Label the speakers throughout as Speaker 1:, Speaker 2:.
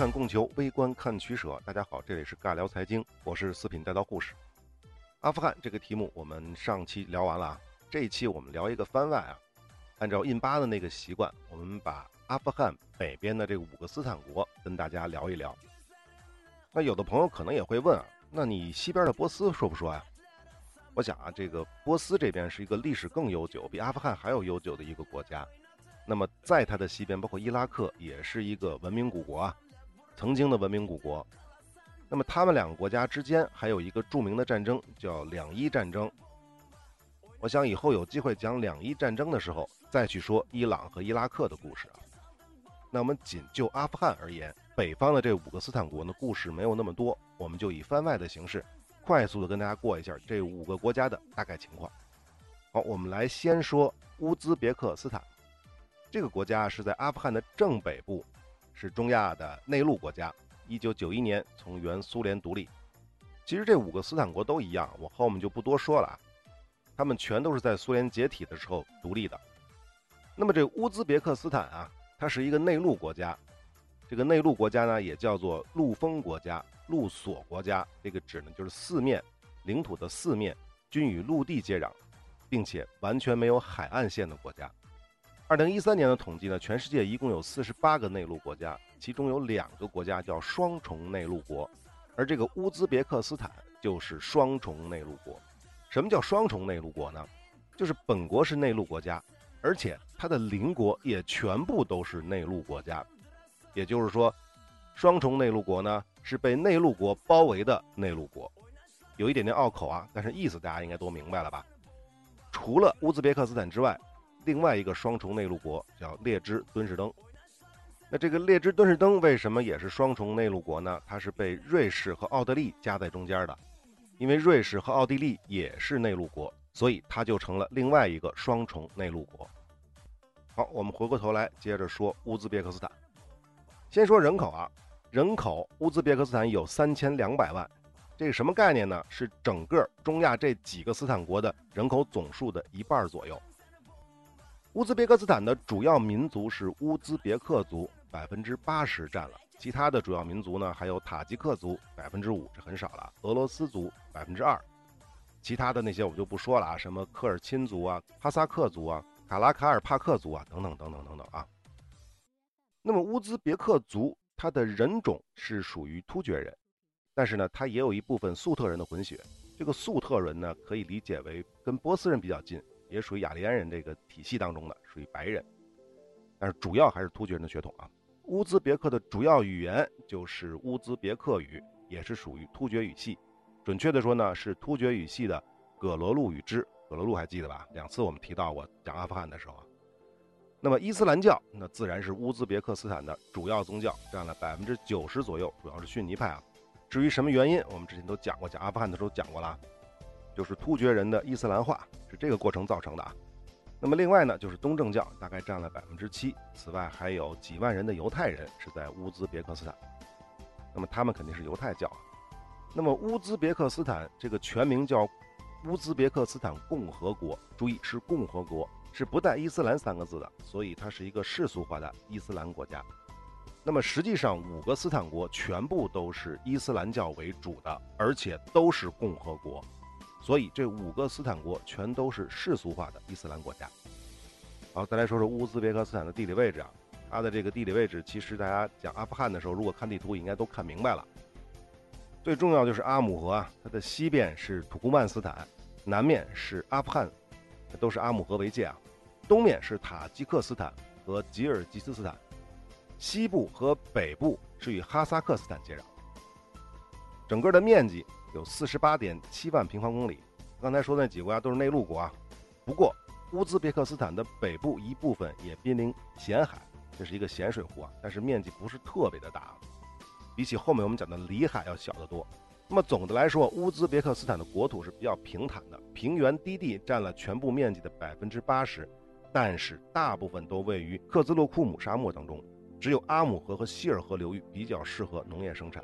Speaker 1: 看供求，微观看取舍。大家好，这里是尬聊财经，我是四品带刀护士。阿富汗这个题目我们上期聊完了啊，这一期我们聊一个番外啊。按照印巴的那个习惯，我们把阿富汗北边的这五个斯坦国跟大家聊一聊。那有的朋友可能也会问啊，那你西边的波斯说不说呀？我想啊，这个波斯这边是一个历史更悠久，比阿富汗还要悠久的一个国家。那么在它的西边，包括伊拉克，也是一个文明古国啊，曾经的文明古国。那么他们两个国家之间还有一个著名的战争，叫两伊战争。我想以后有机会讲两伊战争的时候，再去说伊朗和伊拉克的故事啊。那我们仅就阿富汗而言，北方的这五个斯坦国呢，故事没有那么多，我们就以番外的形式。快速的跟大家过一下这五个国家的大概情况。好，我们来先说乌兹别克斯坦，这个国家是在阿富汗的正北部，是中亚的内陆国家。一九九一年从原苏联独立。其实这五个斯坦国都一样，我后面就不多说了啊，他们全都是在苏联解体的时候独立的。那么这乌兹别克斯坦啊，它是一个内陆国家，这个内陆国家呢也叫做陆封国家。陆锁国家，这个指呢就是四面领土的四面均与陆地接壤，并且完全没有海岸线的国家。二零一三年的统计呢，全世界一共有四十八个内陆国家，其中有两个国家叫双重内陆国，而这个乌兹别克斯坦就是双重内陆国。什么叫双重内陆国呢？就是本国是内陆国家，而且它的邻国也全部都是内陆国家，也就是说，双重内陆国呢。是被内陆国包围的内陆国，有一点点拗口啊，但是意思大家应该都明白了吧？除了乌兹别克斯坦之外，另外一个双重内陆国叫列支敦士登。那这个列支敦士登为什么也是双重内陆国呢？它是被瑞士和奥地利夹在中间的，因为瑞士和奥地利也是内陆国，所以它就成了另外一个双重内陆国。好，我们回过头来接着说乌兹别克斯坦，先说人口啊。人口，乌兹别克斯坦有三千两百万，这个什么概念呢？是整个中亚这几个斯坦国的人口总数的一半左右。乌兹别克斯坦的主要民族是乌兹别克族，百分之八十占了。其他的主要民族呢，还有塔吉克族，百分之五，这很少了。俄罗斯族百分之二，其他的那些我就不说了啊，什么科尔沁族啊、哈萨克族啊、卡拉卡尔帕克族啊，等等等等等等啊。那么乌兹别克族。它的人种是属于突厥人，但是呢，它也有一部分粟特人的混血。这个粟特人呢，可以理解为跟波斯人比较近，也属于雅利安人这个体系当中的，属于白人。但是主要还是突厥人的血统啊。乌兹别克的主要语言就是乌兹别克语，也是属于突厥语系。准确的说呢，是突厥语系的葛罗路语支。葛罗路还记得吧？两次我们提到过讲阿富汗的时候啊。那么伊斯兰教，那自然是乌兹别克斯坦的主要宗教，占了百分之九十左右，主要是逊尼派啊。至于什么原因，我们之前都讲过，讲阿富汗的时候讲过了，就是突厥人的伊斯兰化是这个过程造成的啊。那么另外呢，就是东正教大概占了百分之七，此外还有几万人的犹太人是在乌兹别克斯坦，那么他们肯定是犹太教。那么乌兹别克斯坦这个全名叫乌兹别克斯坦共和国，注意是共和国。是不带伊斯兰三个字的，所以它是一个世俗化的伊斯兰国家。那么实际上，五个斯坦国全部都是伊斯兰教为主的，而且都是共和国，所以这五个斯坦国全都是世俗化的伊斯兰国家。好，再来说说乌兹别克斯坦的地理位置啊，它的这个地理位置，其实大家讲阿富汗的时候，如果看地图，应该都看明白了。最重要就是阿姆河啊，它的西边是土库曼斯坦，南面是阿富汗。都是阿姆河为界啊，东面是塔吉克斯坦和吉尔吉斯斯坦，西部和北部是与哈萨克斯坦接壤。整个的面积有四十八点七万平方公里。刚才说那几个国家都是内陆国啊，不过乌兹别克斯坦的北部一部分也濒临咸海，这是一个咸水湖啊，但是面积不是特别的大，比起后面我们讲的里海要小得多。那么总的来说，乌兹别克斯坦的国土是比较平坦的，平原低地占了全部面积的百分之八十，但是大部分都位于克孜勒库姆沙漠当中，只有阿姆河和希尔河流域比较适合农业生产。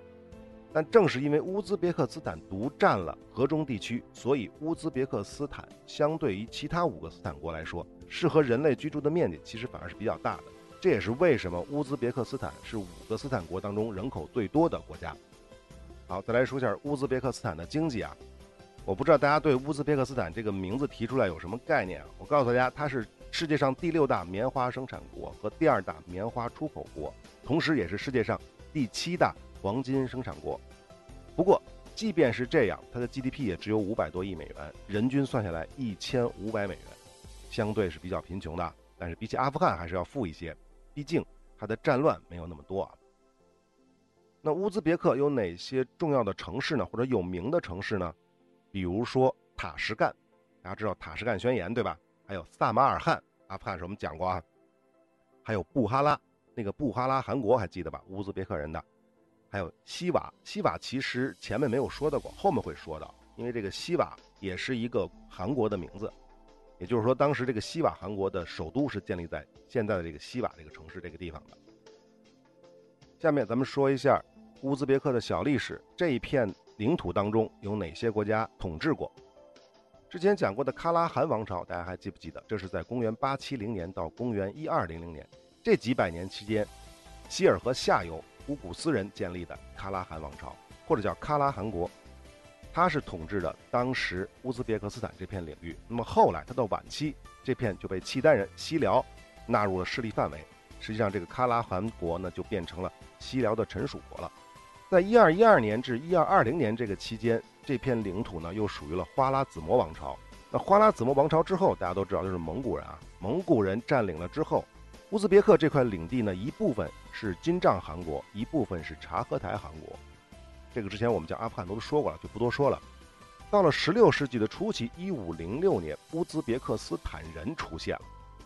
Speaker 1: 但正是因为乌兹别克斯坦独占了河中地区，所以乌兹别克斯坦相对于其他五个斯坦国来说，适合人类居住的面积其实反而是比较大的。这也是为什么乌兹别克斯坦是五个斯坦国当中人口最多的国家。好，再来说一下乌兹别克斯坦的经济啊。我不知道大家对乌兹别克斯坦这个名字提出来有什么概念啊？我告诉大家，它是世界上第六大棉花生产国和第二大棉花出口国，同时也是世界上第七大黄金生产国。不过，即便是这样，它的 GDP 也只有五百多亿美元，人均算下来一千五百美元，相对是比较贫穷的。但是比起阿富汗还是要富一些，毕竟它的战乱没有那么多啊。那乌兹别克有哪些重要的城市呢？或者有名的城市呢？比如说塔什干，大家知道塔什干宣言对吧？还有萨马尔罕，阿富汗是我们讲过啊。还有布哈拉，那个布哈拉汗国还记得吧？乌兹别克人的。还有西瓦，西瓦其实前面没有说到过，后面会说到，因为这个西瓦也是一个韩国的名字，也就是说当时这个西瓦韩国的首都是建立在现在的这个西瓦这个城市这个地方的。下面咱们说一下乌兹别克的小历史，这一片。领土当中有哪些国家统治过？之前讲过的喀拉汗王朝，大家还记不记得？这是在公元八七零年到公元一二零零年这几百年期间，希尔河下游乌古斯人建立的喀拉汗王朝，或者叫喀拉汗国。它是统治的当时乌兹别克斯坦这片领域。那么后来它到晚期，这片就被契丹人西辽纳入了势力范围。实际上，这个喀拉汗国呢，就变成了西辽的臣属国了。在一二一二年至一二二零年这个期间，这片领土呢又属于了花剌子模王朝。那花剌子模王朝之后，大家都知道就是蒙古人啊。蒙古人占领了之后，乌兹别克这块领地呢一部分是金帐汗国，一部分是察合台汗国。这个之前我们讲阿富汗都说过了，就不多说了。到了十六世纪的初期，一五零六年，乌兹别克斯坦人出现了，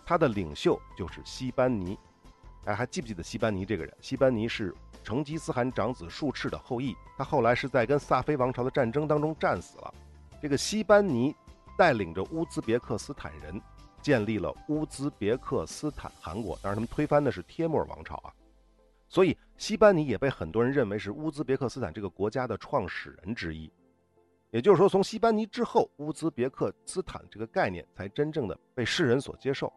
Speaker 1: 他的领袖就是西班尼。哎，还记不记得西班尼这个人？西班尼是。成吉思汗长子术赤的后裔，他后来是在跟萨菲王朝的战争当中战死了。这个西班尼带领着乌兹别克斯坦人建立了乌兹别克斯坦汗国，当然他们推翻的是帖木儿王朝啊。所以西班尼也被很多人认为是乌兹别克斯坦这个国家的创始人之一。也就是说，从西班尼之后，乌兹别克斯坦这个概念才真正的被世人所接受。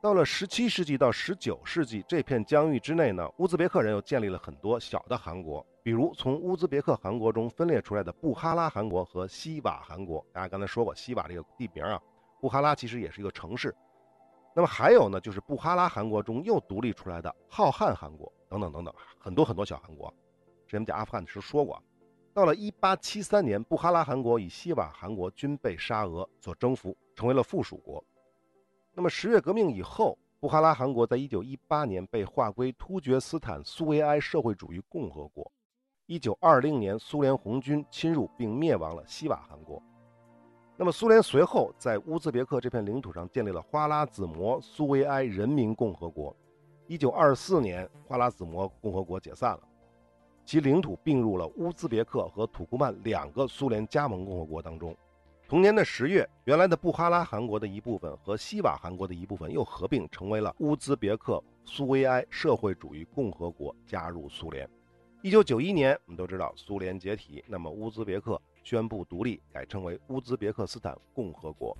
Speaker 1: 到了十七世纪到十九世纪这片疆域之内呢，乌兹别克人又建立了很多小的汗国，比如从乌兹别克汗国中分裂出来的布哈拉汗国和西瓦汗国。大家刚才说过西瓦这个地名啊，布哈拉其实也是一个城市。那么还有呢，就是布哈拉汗国中又独立出来的浩瀚汗国等等等等，很多很多小汗国。之前讲阿富汗的时候说过，到了一八七三年，布哈拉汗国与西瓦汗国均被沙俄所征服，成为了附属国。那么十月革命以后，布哈拉汗国在一九一八年被划归突厥斯坦苏维埃社会主义共和国。一九二零年，苏联红军侵入并灭亡了西瓦汗国。那么苏联随后在乌兹别克这片领土上建立了花剌子模苏维埃人民共和国。一九二四年，花剌子模共和国解散了，其领土并入了乌兹别克和土库曼两个苏联加盟共和国当中。同年的十月，原来的布哈拉汗国的一部分和西瓦汗国的一部分又合并成为了乌兹别克苏维埃社会主义共和国，加入苏联。一九九一年，我们都知道苏联解体，那么乌兹别克宣布独立，改称为乌兹别克斯坦共和国。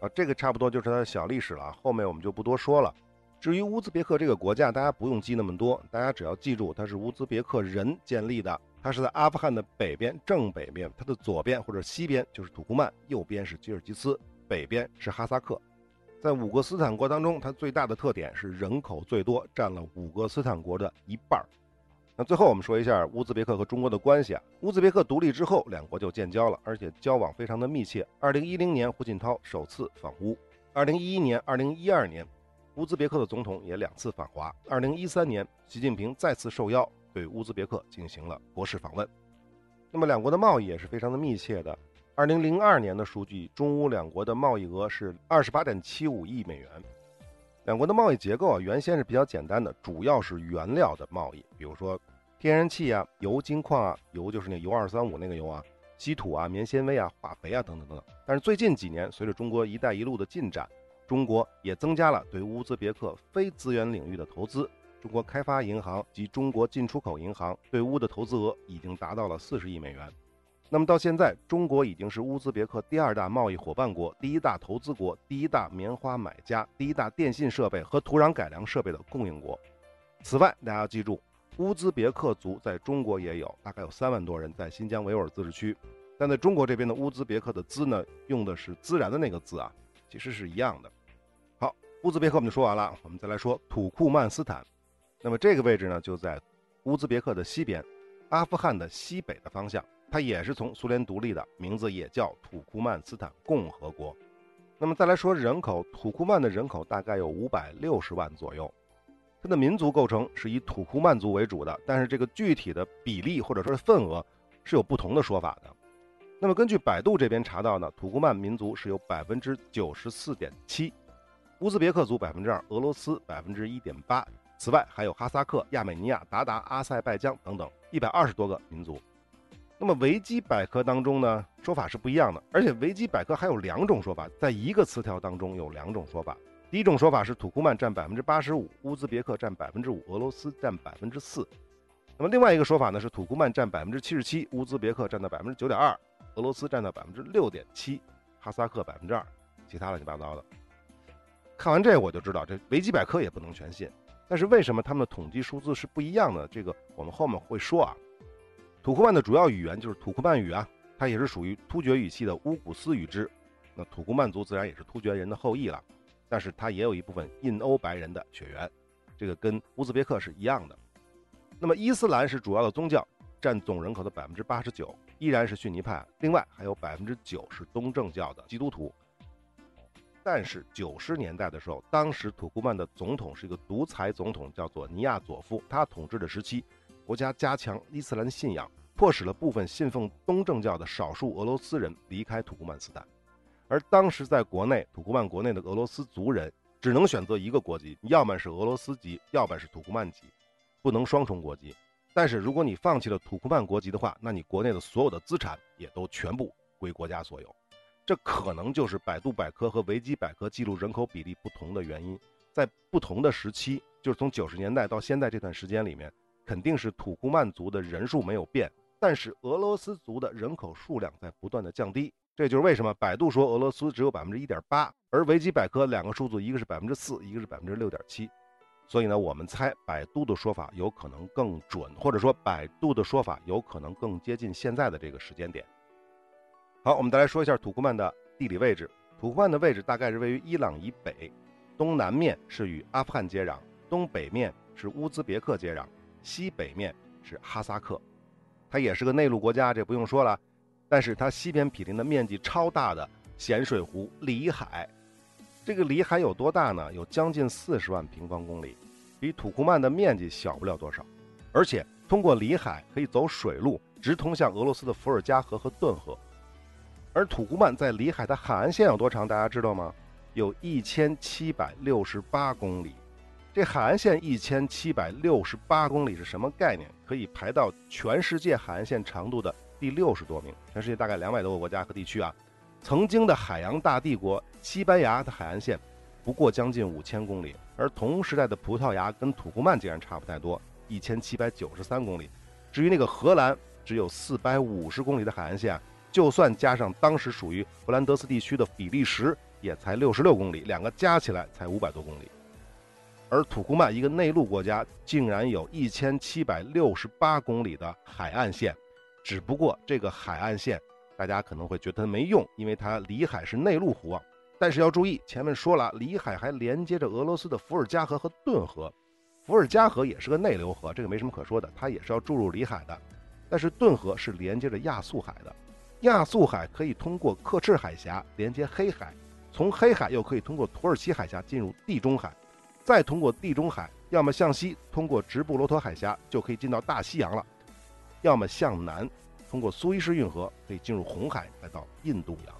Speaker 1: 啊，这个差不多就是它的小历史了，后面我们就不多说了。至于乌兹别克这个国家，大家不用记那么多，大家只要记住它是乌兹别克人建立的。它是在阿富汗的北边，正北边，它的左边或者西边就是土库曼，右边是吉尔吉斯，北边是哈萨克。在五个斯坦国当中，它最大的特点是人口最多，占了五个斯坦国的一半儿。那最后我们说一下乌兹别克和中国的关系啊。乌兹别克独立之后，两国就建交了，而且交往非常的密切。二零一零年，胡锦涛首次访乌；二零一一年、二零一二年，乌兹别克的总统也两次访华；二零一三年，习近平再次受邀。对乌兹别克进行了国事访问，那么两国的贸易也是非常的密切的。二零零二年的数据，中乌两国的贸易额是二十八点七五亿美元。两国的贸易结构啊，原先是比较简单的，主要是原料的贸易，比如说天然气啊、油、金矿啊、油就是那铀二三五那个油啊、稀土啊、棉纤维啊、化肥啊等等等等。但是最近几年，随着中国“一带一路”的进展，中国也增加了对乌兹别克非资源领域的投资。中国开发银行及中国进出口银行对乌的投资额已经达到了四十亿美元。那么到现在，中国已经是乌兹别克第二大贸易伙伴国、第一大投资国、第一大棉花买家、第一大电信设备和土壤改良设备的供应国。此外，大家要记住，乌兹别克族在中国也有，大概有三万多人在新疆维吾尔自治区。但在中国这边的乌兹别克的“兹”呢，用的是孜然的那个“孜”啊，其实是一样的。乌兹别克我们就说完了，我们再来说土库曼斯坦。那么这个位置呢，就在乌兹别克的西边，阿富汗的西北的方向。它也是从苏联独立的，名字也叫土库曼斯坦共和国。那么再来说人口，土库曼的人口大概有五百六十万左右。它的民族构成是以土库曼族为主的，但是这个具体的比例或者说是份额是有不同的说法的。那么根据百度这边查到呢，土库曼民族是有百分之九十四点七，乌兹别克族百分之二，俄罗斯百分之一点八，此外还有哈萨克、亚美尼亚、鞑靼、阿塞拜疆等等一百二十多个民族。那么维基百科当中呢，说法是不一样的，而且维基百科还有两种说法，在一个词条当中有两种说法。第一种说法是土库曼占百分之八十五，乌兹别克占百分之五，俄罗斯占百分之四。那么另外一个说法呢是土库曼占百分之七十七，乌兹别克占到百分之九点二，俄罗斯占到百分之六点七，哈萨克百分之二，其他乱七八糟的。看完这我就知道这维基百科也不能全信。但是为什么他们的统计数字是不一样的？这个我们后面会说啊。土库曼的主要语言就是土库曼语啊，它也是属于突厥语系的乌古斯语支。那土库曼族自然也是突厥人的后裔了，但是它也有一部分印欧白人的血缘，这个跟乌兹别克是一样的。那么伊斯兰是主要的宗教，占总人口的百分之八十九，依然是逊尼派。另外还有百分之九是东正教的基督徒。但是九十年代的时候，当时土库曼的总统是一个独裁总统，叫做尼亚佐夫，他统治的时期。国家加强伊斯兰信仰，迫使了部分信奉东正教的少数俄罗斯人离开土库曼斯坦。而当时在国内，土库曼国内的俄罗斯族人只能选择一个国籍，要么是俄罗斯籍，要么是土库曼籍，不能双重国籍。但是如果你放弃了土库曼国籍的话，那你国内的所有的资产也都全部归国家所有。这可能就是百度百科和维基百科记录人口比例不同的原因。在不同的时期，就是从九十年代到现在这段时间里面。肯定是土库曼族的人数没有变，但是俄罗斯族的人口数量在不断的降低。这就是为什么百度说俄罗斯只有百分之一点八，而维基百科两个数字，一个是百分之四，一个是百分之六点七。所以呢，我们猜百度的说法有可能更准，或者说百度的说法有可能更接近现在的这个时间点。好，我们再来说一下土库曼的地理位置。土库曼的位置大概是位于伊朗以北，东南面是与阿富汗接壤，东北面是乌兹别克接壤。西北面是哈萨克，它也是个内陆国家，这不用说了。但是它西边毗邻的面积超大的咸水湖里海，这个里海有多大呢？有将近四十万平方公里，比土库曼的面积小不了多少。而且通过里海可以走水路直通向俄罗斯的伏尔加河和顿河。而土库曼在里海的海岸线有多长？大家知道吗？有一千七百六十八公里。这海岸线一千七百六十八公里是什么概念？可以排到全世界海岸线长度的第六十多名。全世界大概两百多个国家和地区啊。曾经的海洋大帝国西班牙的海岸线不过将近五千公里，而同时代的葡萄牙跟土库曼竟然差不太多，一千七百九十三公里。至于那个荷兰，只有四百五十公里的海岸线，就算加上当时属于弗兰德斯地区的比利时，也才六十六公里，两个加起来才五百多公里。而土库曼一个内陆国家，竟然有一千七百六十八公里的海岸线，只不过这个海岸线，大家可能会觉得它没用，因为它里海是内陆湖啊。但是要注意，前面说了，里海还连接着俄罗斯的伏尔加河和顿河，伏尔加河也是个内流河，这个没什么可说的，它也是要注入里海的。但是顿河是连接着亚速海的，亚速海可以通过克赤海峡连接黑海，从黑海又可以通过土耳其海峡进入地中海。再通过地中海，要么向西通过直布罗陀海峡就可以进到大西洋了；要么向南通过苏伊士运河可以进入红海，来到印度洋。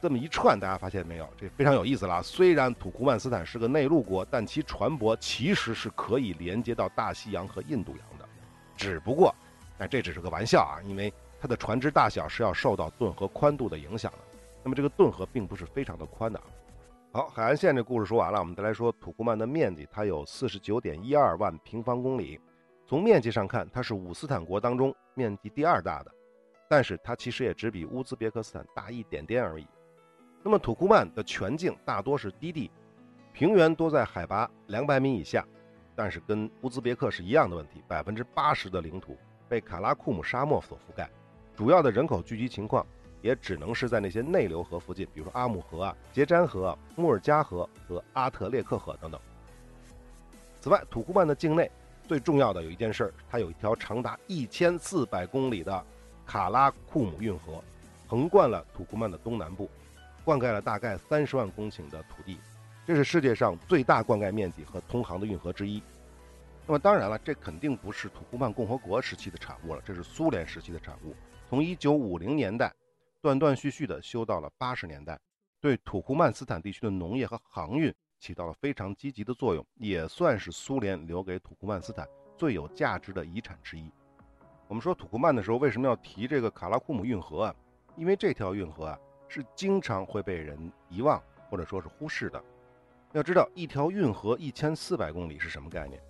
Speaker 1: 这么一串，大家发现没有？这非常有意思了。虽然土库曼斯坦是个内陆国，但其船舶其实是可以连接到大西洋和印度洋的。只不过，但这只是个玩笑啊，因为它的船只大小是要受到顿河宽度的影响的。那么这个顿河并不是非常的宽的啊。好，海岸线这故事说完了，我们再来说土库曼的面积，它有四十九点一二万平方公里。从面积上看，它是五斯坦国当中面积第二大的。但是它其实也只比乌兹别克斯坦大一点点而已。那么土库曼的全境大多是低地，平原多在海拔两百米以下，但是跟乌兹别克是一样的问题，百分之八十的领土被卡拉库姆沙漠所覆盖，主要的人口聚集情况也只能是在那些内流河附近，比如说阿姆河啊、杰詹河、穆尔加河和阿特列克河等等。此外，土库曼的境内最重要的有一件事，它有一条长达一千四百公里的卡拉库姆运河，横贯了土库曼的东南部。灌溉了大概三十万公顷的土地，这是世界上最大灌溉面积和通航的运河之一。那么当然了，这肯定不是土库曼共和国时期的产物了，这是苏联时期的产物。从一九五零年代断断续续的修到了八十年代，对土库曼斯坦地区的农业和航运起到了非常积极的作用，也算是苏联留给土库曼斯坦最有价值的遗产之一。我们说土库曼的时候，为什么要提这个卡拉库姆运河啊？因为这条运河啊。是经常会被人遗忘或者说是忽视的。要知道，一条运河一千四百公里是什么概念？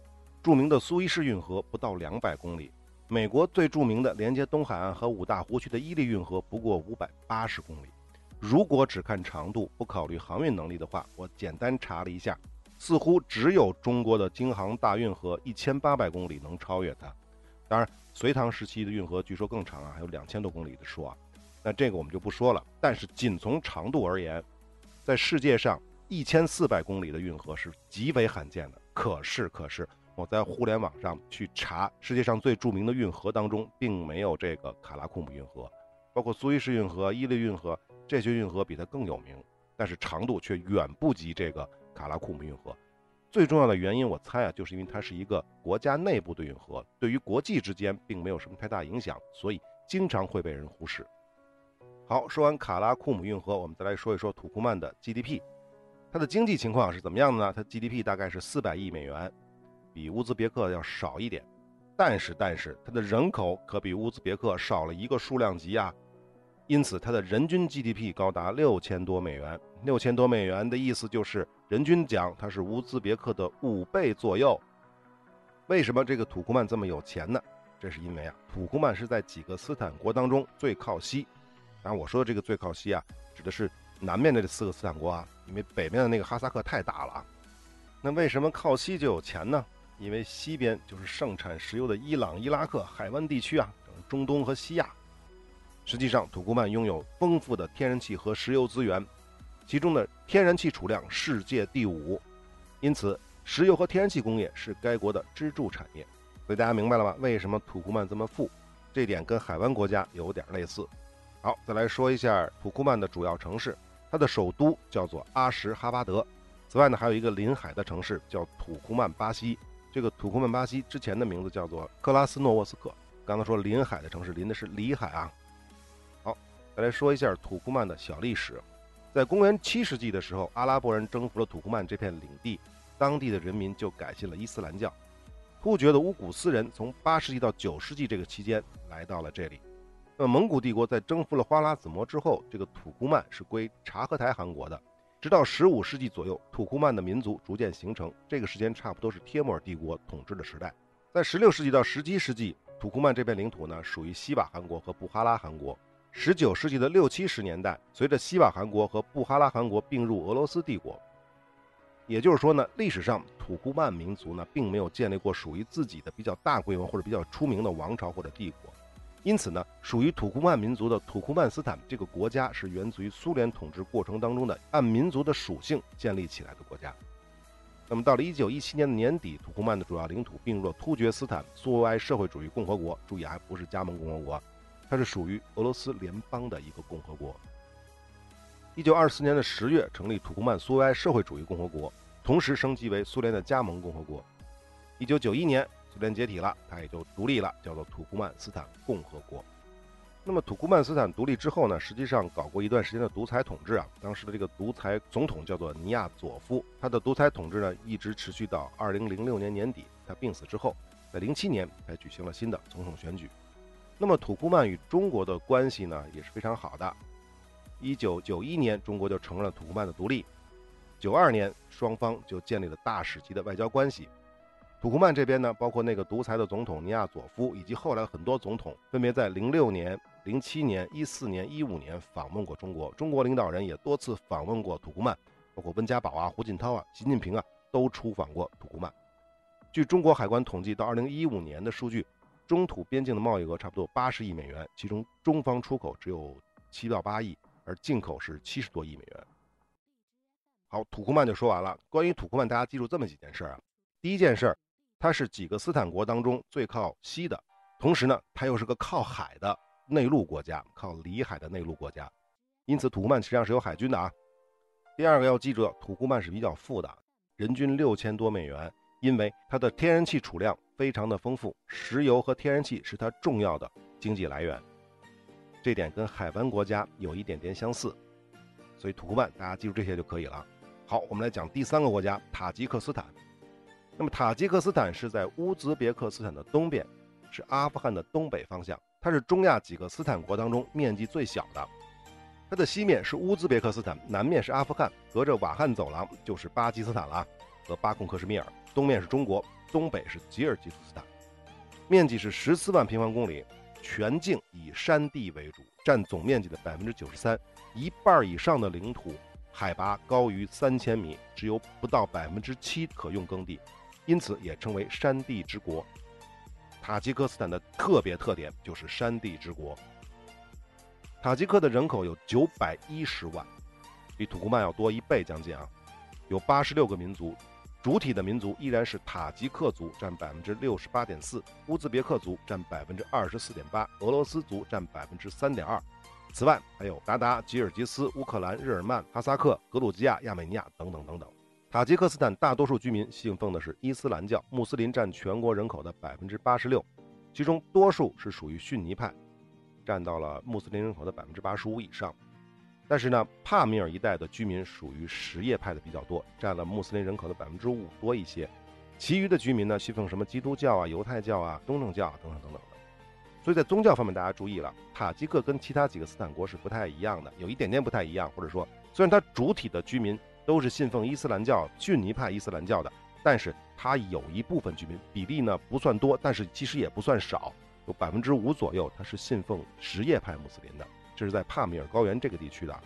Speaker 1: 著名的苏伊士运河不到两百公里，美国最著名的连接东海岸和五大湖区的伊利运河不过五百八十公里。如果只看长度，不考虑航运能力的话，我简单查了一下，似乎只有中国的京杭大运河一千八百公里能超越它。当然，隋唐时期的运河据说更长啊，还有两千多公里的说啊。那这个我们就不说了，但是仅从长度而言，在世界上一千四百公里的运河是极为罕见的。可是，可是我在互联网上去查世界上最著名的运河当中，并没有这个卡拉库姆运河，包括苏伊士运河、伊利运河这些运河比它更有名，但是长度却远不及这个卡拉库姆运河。最重要的原因，我猜啊，就是因为它是一个国家内部的运河，对于国际之间并没有什么太大影响，所以经常会被人忽视。好，说完卡拉库姆运河，我们再来说一说土库曼的 GDP。它的经济情况是怎么样的呢？它 GDP 大概是四百亿美元，比乌兹别克要少一点。但是，但是它的人口可比乌兹别克少了一个数量级啊。因此，它的人均 GDP 高达六千多美元。六千多美元的意思就是人均讲，它是乌兹别克的五倍左右。为什么这个土库曼这么有钱呢？这是因为啊，土库曼是在几个斯坦国当中最靠西。当然，我说的这个最靠西啊，指的是南面的这四个斯坦国啊，因为北面的那个哈萨克太大了啊。那为什么靠西就有钱呢？因为西边就是盛产石油的伊朗、伊拉克海湾地区啊，中东和西亚。实际上，土库曼拥有丰富的天然气和石油资源，其中的天然气储量世界第五，因此石油和天然气工业是该国的支柱产业。所以大家明白了吗？为什么土库曼这么富？这点跟海湾国家有点类似。好，再来说一下土库曼的主要城市，它的首都叫做阿什哈巴德。此外呢，还有一个临海的城市叫土库曼巴西。这个土库曼巴西之前的名字叫做克拉斯诺沃斯克。刚才说临海的城市，临的是里海啊。好，再来说一下土库曼的小历史。在公元七世纪的时候，阿拉伯人征服了土库曼这片领地，当地的人民就改信了伊斯兰教。突厥的乌古斯人从八世纪到九世纪这个期间来到了这里。那么蒙古帝国在征服了花剌子模之后，这个土库曼是归察合台汗国的。直到十五世纪左右，土库曼的民族逐渐形成，这个时间差不多是帖木儿帝国统治的时代。在十六世纪到十七世纪，土库曼这片领土呢属于西瓦汗国和布哈拉汗国。十九世纪的六七十年代，随着西瓦汗国和布哈拉汗国并入俄罗斯帝国，也就是说呢，历史上土库曼民族呢并没有建立过属于自己的比较大规模或者比较出名的王朝或者帝国。因此呢，属于土库曼民族的土库曼斯坦这个国家是源自于苏联统治过程当中的按民族的属性建立起来的国家。那么到了一九一七年的年底，土库曼的主要领土并入了突厥斯坦苏维埃社会主义共和国。注意还，不是加盟共和国，它是属于俄罗斯联邦的一个共和国。一九二四年的十月，成立土库曼苏维埃社会主义共和国，同时升级为苏联的加盟共和国。一九九一年。苏联解体了，它也就独立了，叫做土库曼斯坦共和国。那么土库曼斯坦独立之后呢，实际上搞过一段时间的独裁统治啊。当时的这个独裁总统叫做尼亚佐夫，他的独裁统治呢一直持续到二零零六年年底，他病死之后，在零七年才举行了新的总统选举。那么土库曼与中国的关系呢也是非常好的。一九九一年，中国就承认了土库曼的独立。九二年，双方就建立了大使级的外交关系。土库曼这边呢，包括那个独裁的总统尼亚佐夫，以及后来很多总统，分别在零六年、零七年、一四年、一五年访问过中国，中国领导人也多次访问过土库曼，包括温家宝啊、胡锦涛啊、习近平啊都出访过土库曼。据中国海关统计，到二零一五年的数据，中土边境的贸易额差不多八十亿美元，其中中方出口只有七到八亿，而进口是七十多亿美元。好，土库曼就说完了。关于土库曼，大家记住这么几件事啊。第一件事儿，它是几个斯坦国当中最靠西的，同时呢，它又是个靠海的。内陆国家靠里海的内陆国家，因此土库曼实际上是有海军的啊。第二个要记住，土库曼是比较富的，人均六千多美元，因为它的天然气储量非常的丰富，石油和天然气是它重要的经济来源，这点跟海湾国家有一点点相似，所以土库曼大家记住这些就可以了。好，我们来讲第三个国家塔吉克斯坦。那么塔吉克斯坦是在乌兹别克斯坦的东边，是阿富汗的东北方向。它是中亚几个斯坦国当中面积最小的，它的西面是乌兹别克斯坦，南面是阿富汗，隔着瓦罕走廊就是巴基斯坦了和巴控克什米尔，东面是中国，东北是吉尔吉斯斯坦，面积是十四万平方公里，全境以山地为主，占总面积的百分之九十三，一半以上的领土海拔高于三千米，只有不到百分之七可用耕地，因此也称为山地之国。塔吉克斯坦的特别特点就是山地之国。塔吉克的人口有九百一十万，比土库曼要多一倍将近啊。有八十六个民族，主体的民族依然是塔吉克族，占百分之六十八点四；乌兹别克族占百分之二十四点八；俄罗斯族占百分之三点二。此外，还有鞑靼、吉尔吉斯、乌克兰、日耳曼、哈萨克、格鲁吉亚、亚美尼亚等等等等。塔吉克斯坦大多数居民信奉的是伊斯兰教，穆斯林占全国人口的百分之八十六，其中多数是属于逊尼派，占到了穆斯林人口的百分之八十五以上。但是呢，帕米尔一带的居民属于什叶派的比较多，占了穆斯林人口的百分之五多一些。其余的居民呢，信奉什么基督教啊、犹太教啊、东正教啊等等等等的。所以在宗教方面，大家注意了，塔吉克跟其他几个斯坦国是不太一样的，有一点点不太一样，或者说，虽然它主体的居民。都是信奉伊斯兰教、逊尼派伊斯兰教的，但是它有一部分居民比例呢不算多，但是其实也不算少，有百分之五左右，它是信奉什叶派穆斯林的，这是在帕米尔高原这个地区的。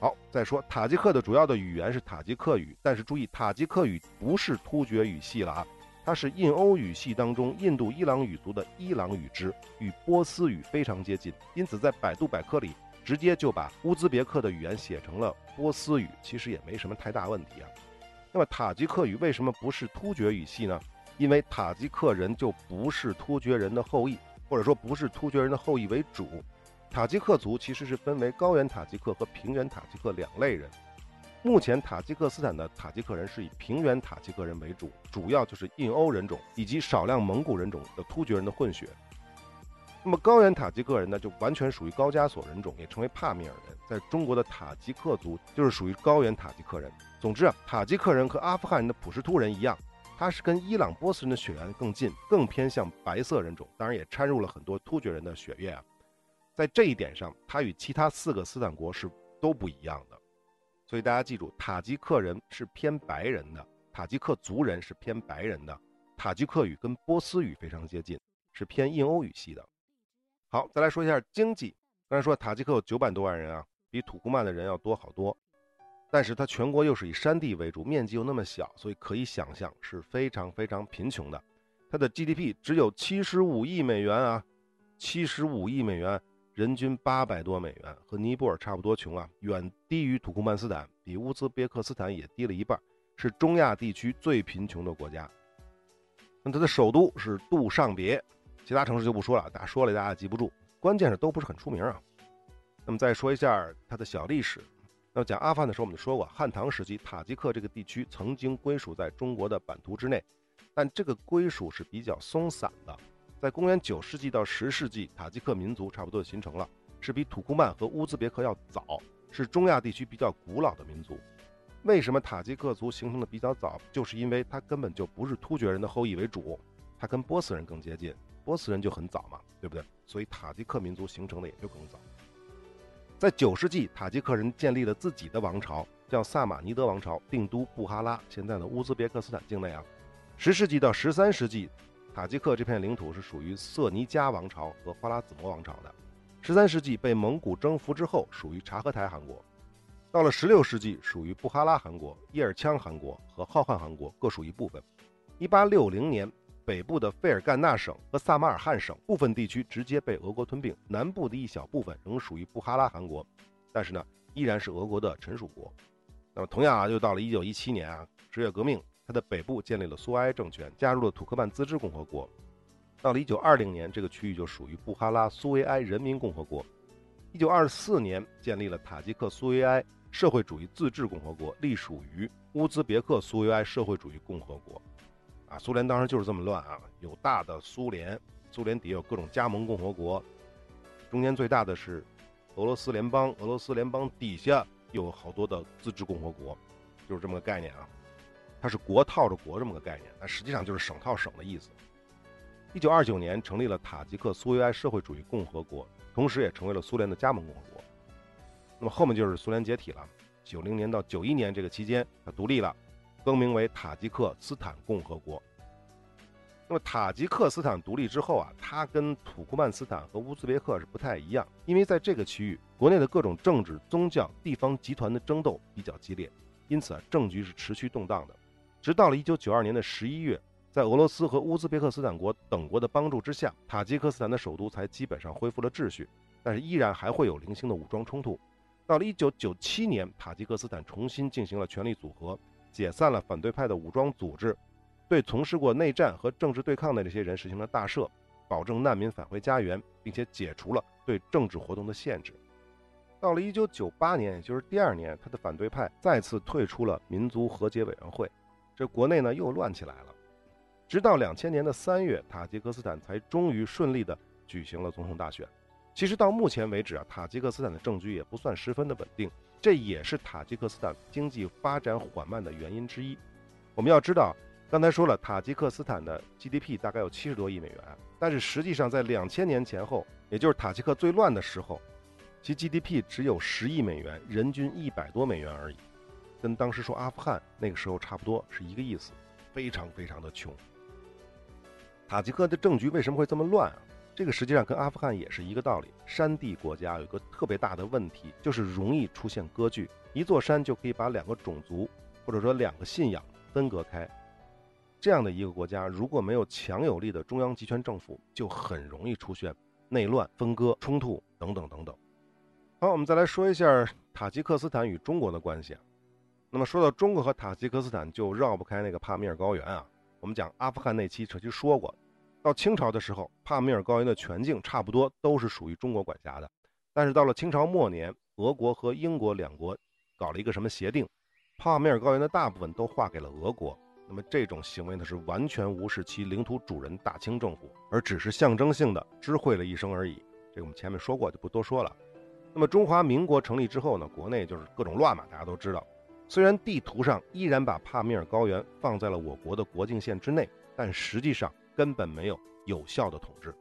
Speaker 1: 好，再说塔吉克的主要的语言是塔吉克语，但是注意，塔吉克语不是突厥语系了啊，它是印欧语系当中印度伊朗语族的伊朗语支，与波斯语非常接近，因此在百度百科里。直接就把乌兹别克的语言写成了波斯语，其实也没什么太大问题啊。那么塔吉克语为什么不是突厥语系呢？因为塔吉克人就不是突厥人的后裔，或者说不是突厥人的后裔为主。塔吉克族其实是分为高原塔吉克和平原塔吉克两类人。目前塔吉克斯坦的塔吉克人是以平原塔吉克人为主，主要就是印欧人种以及少量蒙古人种的突厥人的混血。那么高原塔吉克人呢，就完全属于高加索人种，也称为帕米尔人。在中国的塔吉克族就是属于高原塔吉克人。总之啊，塔吉克人和阿富汗人的普什图人一样，他是跟伊朗、波斯人的血缘更近，更偏向白色人种，当然也掺入了很多突厥人的血液啊。在这一点上，他与其他四个斯坦国是都不一样的。所以大家记住，塔吉克人是偏白人的，塔吉克族人是偏白人的。塔吉克语跟波斯语非常接近，是偏印欧语系的。好，再来说一下经济。刚才说塔吉克有九百多万人啊，比土库曼的人要多好多。但是它全国又是以山地为主，面积又那么小，所以可以想象是非常非常贫穷的。它的 GDP 只有七十五亿美元啊，七十五亿美元，人均八百多美元，和尼泊尔差不多穷啊，远低于土库曼斯坦，比乌兹别克斯坦也低了一半，是中亚地区最贫穷的国家。那它的首都是杜尚别。其他城市就不说了，大家说了大家也记不住。关键是都不是很出名啊。那么再说一下它的小历史。那么讲阿富汗的时候，我们就说过，汉唐时期塔吉克这个地区曾经归属在中国的版图之内，但这个归属是比较松散的。在公元九世纪到十世纪，塔吉克民族差不多就形成了，是比土库曼和乌兹别克要早，是中亚地区比较古老的民族。为什么塔吉克族形成的比较早？就是因为它根本就不是突厥人的后裔为主，它跟波斯人更接近。波斯人就很早嘛，对不对？所以塔吉克民族形成的也就更早。在九世纪，塔吉克人建立了自己的王朝，叫萨马尼德王朝，定都布哈拉，现在的乌兹别克斯坦境内啊。十世纪到十三世纪，塔吉克这片领土是属于色尼加王朝和花剌子模王朝的。十三世纪被蒙古征服之后，属于察合台汗国。到了十六世纪，属于布哈拉汗国、叶尔羌汗国和浩瀚汗国各属一部分。一八六零年，北部的费尔干纳省和萨马尔罕省部分地区直接被俄国吞并，南部的一小部分仍属于布哈拉汗国，但是呢，依然是俄国的臣属国。那么，同样啊，又到了一九一七年啊，十月革命，它的北部建立了苏维埃政权，加入了土克曼自治共和国。到了一九二零年，这个区域就属于布哈拉苏维埃人民共和国。一九二四年，建立了塔吉克苏维埃。社会主义自治共和国隶属于乌兹别克苏维埃社会主义共和国，啊，苏联当时就是这么乱啊，有大的苏联，苏联底下有各种加盟共和国，中间最大的是俄罗斯联邦，俄罗斯联邦底下有好多的自治共和国，就是这么个概念啊，它是国套着国这么个概念，但实际上就是省套省的意思。一九二九年成立了塔吉克苏维埃社会主义共和国，同时也成为了苏联的加盟共和国。那么后面就是苏联解体了，九零年到九一年这个期间，它独立了，更名为塔吉克斯坦共和国。那么塔吉克斯坦独立之后啊，它跟土库曼斯坦和乌兹别克是不太一样，因为在这个区域，国内的各种政治、宗教、地方集团的争斗比较激烈，因此啊，政局是持续动荡的。直到了一九九二年的十一月，在俄罗斯和乌兹别克斯坦国等国的帮助之下，塔吉克斯坦的首都才基本上恢复了秩序，但是依然还会有零星的武装冲突。到了1997年，塔吉克斯坦重新进行了权力组合，解散了反对派的武装组织，对从事过内战和政治对抗的这些人实行了大赦，保证难民返回家园，并且解除了对政治活动的限制。到了1998年，也就是第二年，他的反对派再次退出了民族和解委员会，这国内呢又乱起来了。直到2000年的3月，塔吉克斯坦才终于顺利地举行了总统大选。其实到目前为止啊，塔吉克斯坦的政局也不算十分的稳定，这也是塔吉克斯坦经济发展缓慢的原因之一。我们要知道，刚才说了，塔吉克斯坦的 GDP 大概有七十多亿美元，但是实际上在两千年前后，也就是塔吉克最乱的时候，其 GDP 只有十亿美元，人均一百多美元而已，跟当时说阿富汗那个时候差不多是一个意思，非常非常的穷。塔吉克的政局为什么会这么乱啊？这个实际上跟阿富汗也是一个道理。山地国家有一个特别大的问题，就是容易出现割据。一座山就可以把两个种族或者说两个信仰分隔开。这样的一个国家，如果没有强有力的中央集权政府，就很容易出现内乱、分割、冲突等等等等。好，我们再来说一下塔吉克斯坦与中国的关系。那么说到中国和塔吉克斯坦，就绕不开那个帕米尔高原啊。我们讲阿富汗那期其实说过。到清朝的时候，帕米尔高原的全境差不多都是属于中国管辖的。但是到了清朝末年，俄国和英国两国搞了一个什么协定，帕米尔高原的大部分都划给了俄国。那么这种行为呢，是完全无视其领土主人大清政府，而只是象征性的知会了一声而已。这个我们前面说过，就不多说了。那么中华民国成立之后呢，国内就是各种乱嘛，大家都知道。虽然地图上依然把帕米尔高原放在了我国的国境线之内，但实际上。根本没有有效的统治。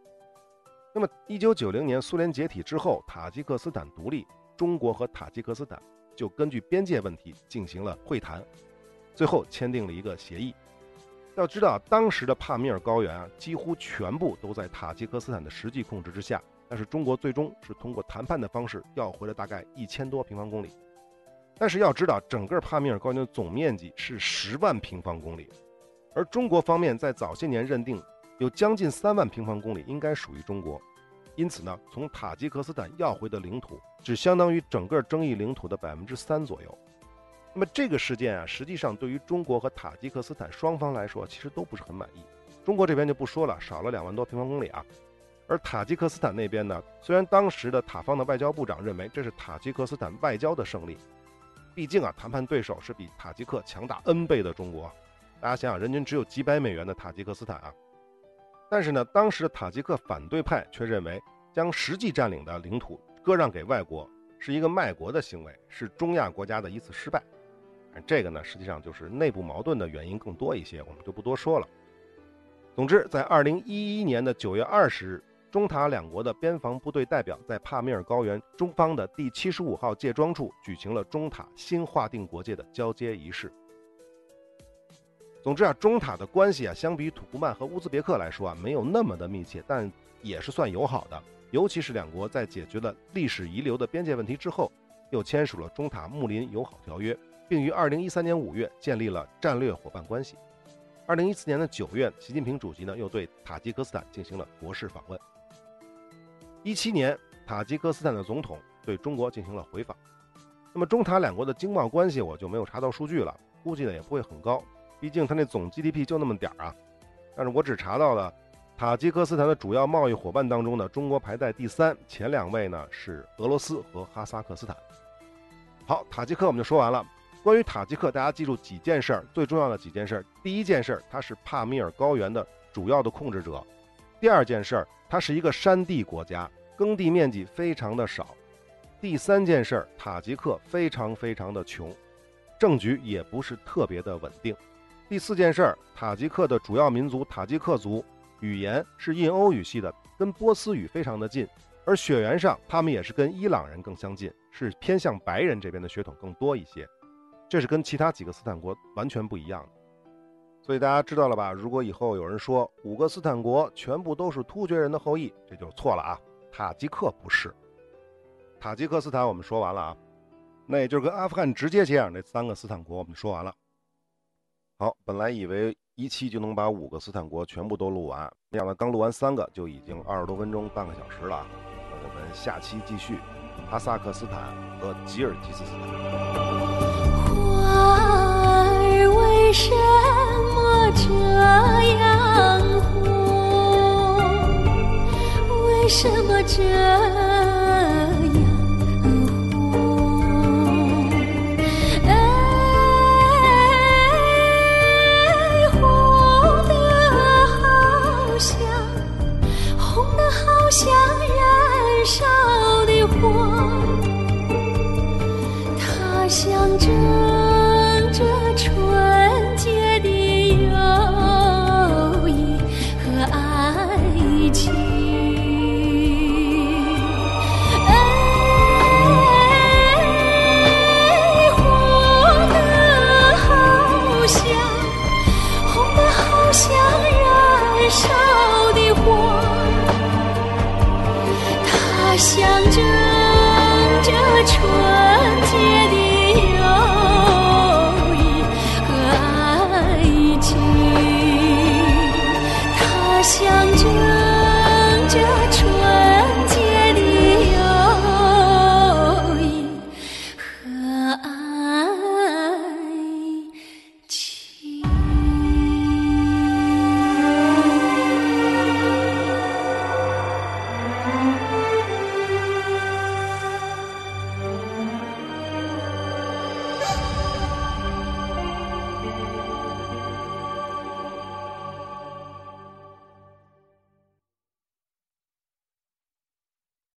Speaker 1: 那么，一九九零年苏联解体之后，塔吉克斯坦独立，中国和塔吉克斯坦就根据边界问题进行了会谈，最后签订了一个协议。要知道，当时的帕米尔高原啊，几乎全部都在塔吉克斯坦的实际控制之下，但是中国最终是通过谈判的方式要回了大概一千多平方公里。但是要知道，整个帕米尔高原的总面积是十万平方公里。而中国方面在早些年认定，有将近三万平方公里应该属于中国，因此呢，从塔吉克斯坦要回的领土只相当于整个争议领土的百分之三左右。那么这个事件啊，实际上对于中国和塔吉克斯坦双方来说，其实都不是很满意。中国这边就不说了，少了两万多平方公里啊。而塔吉克斯坦那边呢，虽然当时的塔方的外交部长认为这是塔吉克斯坦外交的胜利，毕竟啊，谈判对手是比塔吉克强大 N 倍的中国。大家想想，人均只有几百美元的塔吉克斯坦啊，但是呢，当时的塔吉克反对派却认为，将实际占领的领土割让给外国是一个卖国的行为，是中亚国家的一次失败。这个呢，实际上就是内部矛盾的原因更多一些，我们就不多说了。总之，在二零一一年的九月二十日，中塔两国的边防部队代表在帕米尔高原中方的第七十五号界桩处举行了中塔新划定国界的交接仪式。总之啊，中塔的关系啊，相比于土库曼和乌兹别克来说啊，没有那么的密切，但也是算友好的。尤其是两国在解决了历史遗留的边界问题之后，又签署了中塔睦邻友好条约，并于二零一三年五月建立了战略伙伴关系。二零一四年的九月，习近平主席呢又对塔吉克斯坦进行了国事访问。一七年，塔吉克斯坦的总统对中国进行了回访。那么中塔两国的经贸关系，我就没有查到数据了，估计呢也不会很高，毕竟它那总 GDP 就那么点儿啊。但是我只查到了塔吉克斯坦的主要贸易伙伴当中呢，中国排在第三，前两位呢是俄罗斯和哈萨克斯坦。好，塔吉克我们就说完了。关于塔吉克，大家记住几件事儿，最重要的几件事儿。第一件事儿，它是帕米尔高原的主要的控制者；第二件事儿，它是一个山地国家，耕地面积非常的少；第三件事儿，塔吉克非常非常的穷，政局也不是特别的稳定；第四件事儿，塔吉克的主要民族塔吉克族语言是印欧语系的，跟波斯语非常的近，而血缘上他们也是跟伊朗人更相近，是偏向白人这边的血统更多一些。这是跟其他几个斯坦国完全不一样的，所以大家知道了吧？如果以后有人说五个斯坦国全部都是突厥人的后裔，这就错了啊！塔吉克不是，塔吉克斯坦我们说完了啊，那也就是跟阿富汗直接接壤这三个斯坦国我们说完了。好，本来以为一期就能把五个斯坦国全部都录完，没想到刚录完三个就已经二十多分钟，半个小时了。我们下期继续，哈萨克斯坦和吉尔吉斯斯坦。
Speaker 2: 花儿为什么这样红？为什么这？他想着。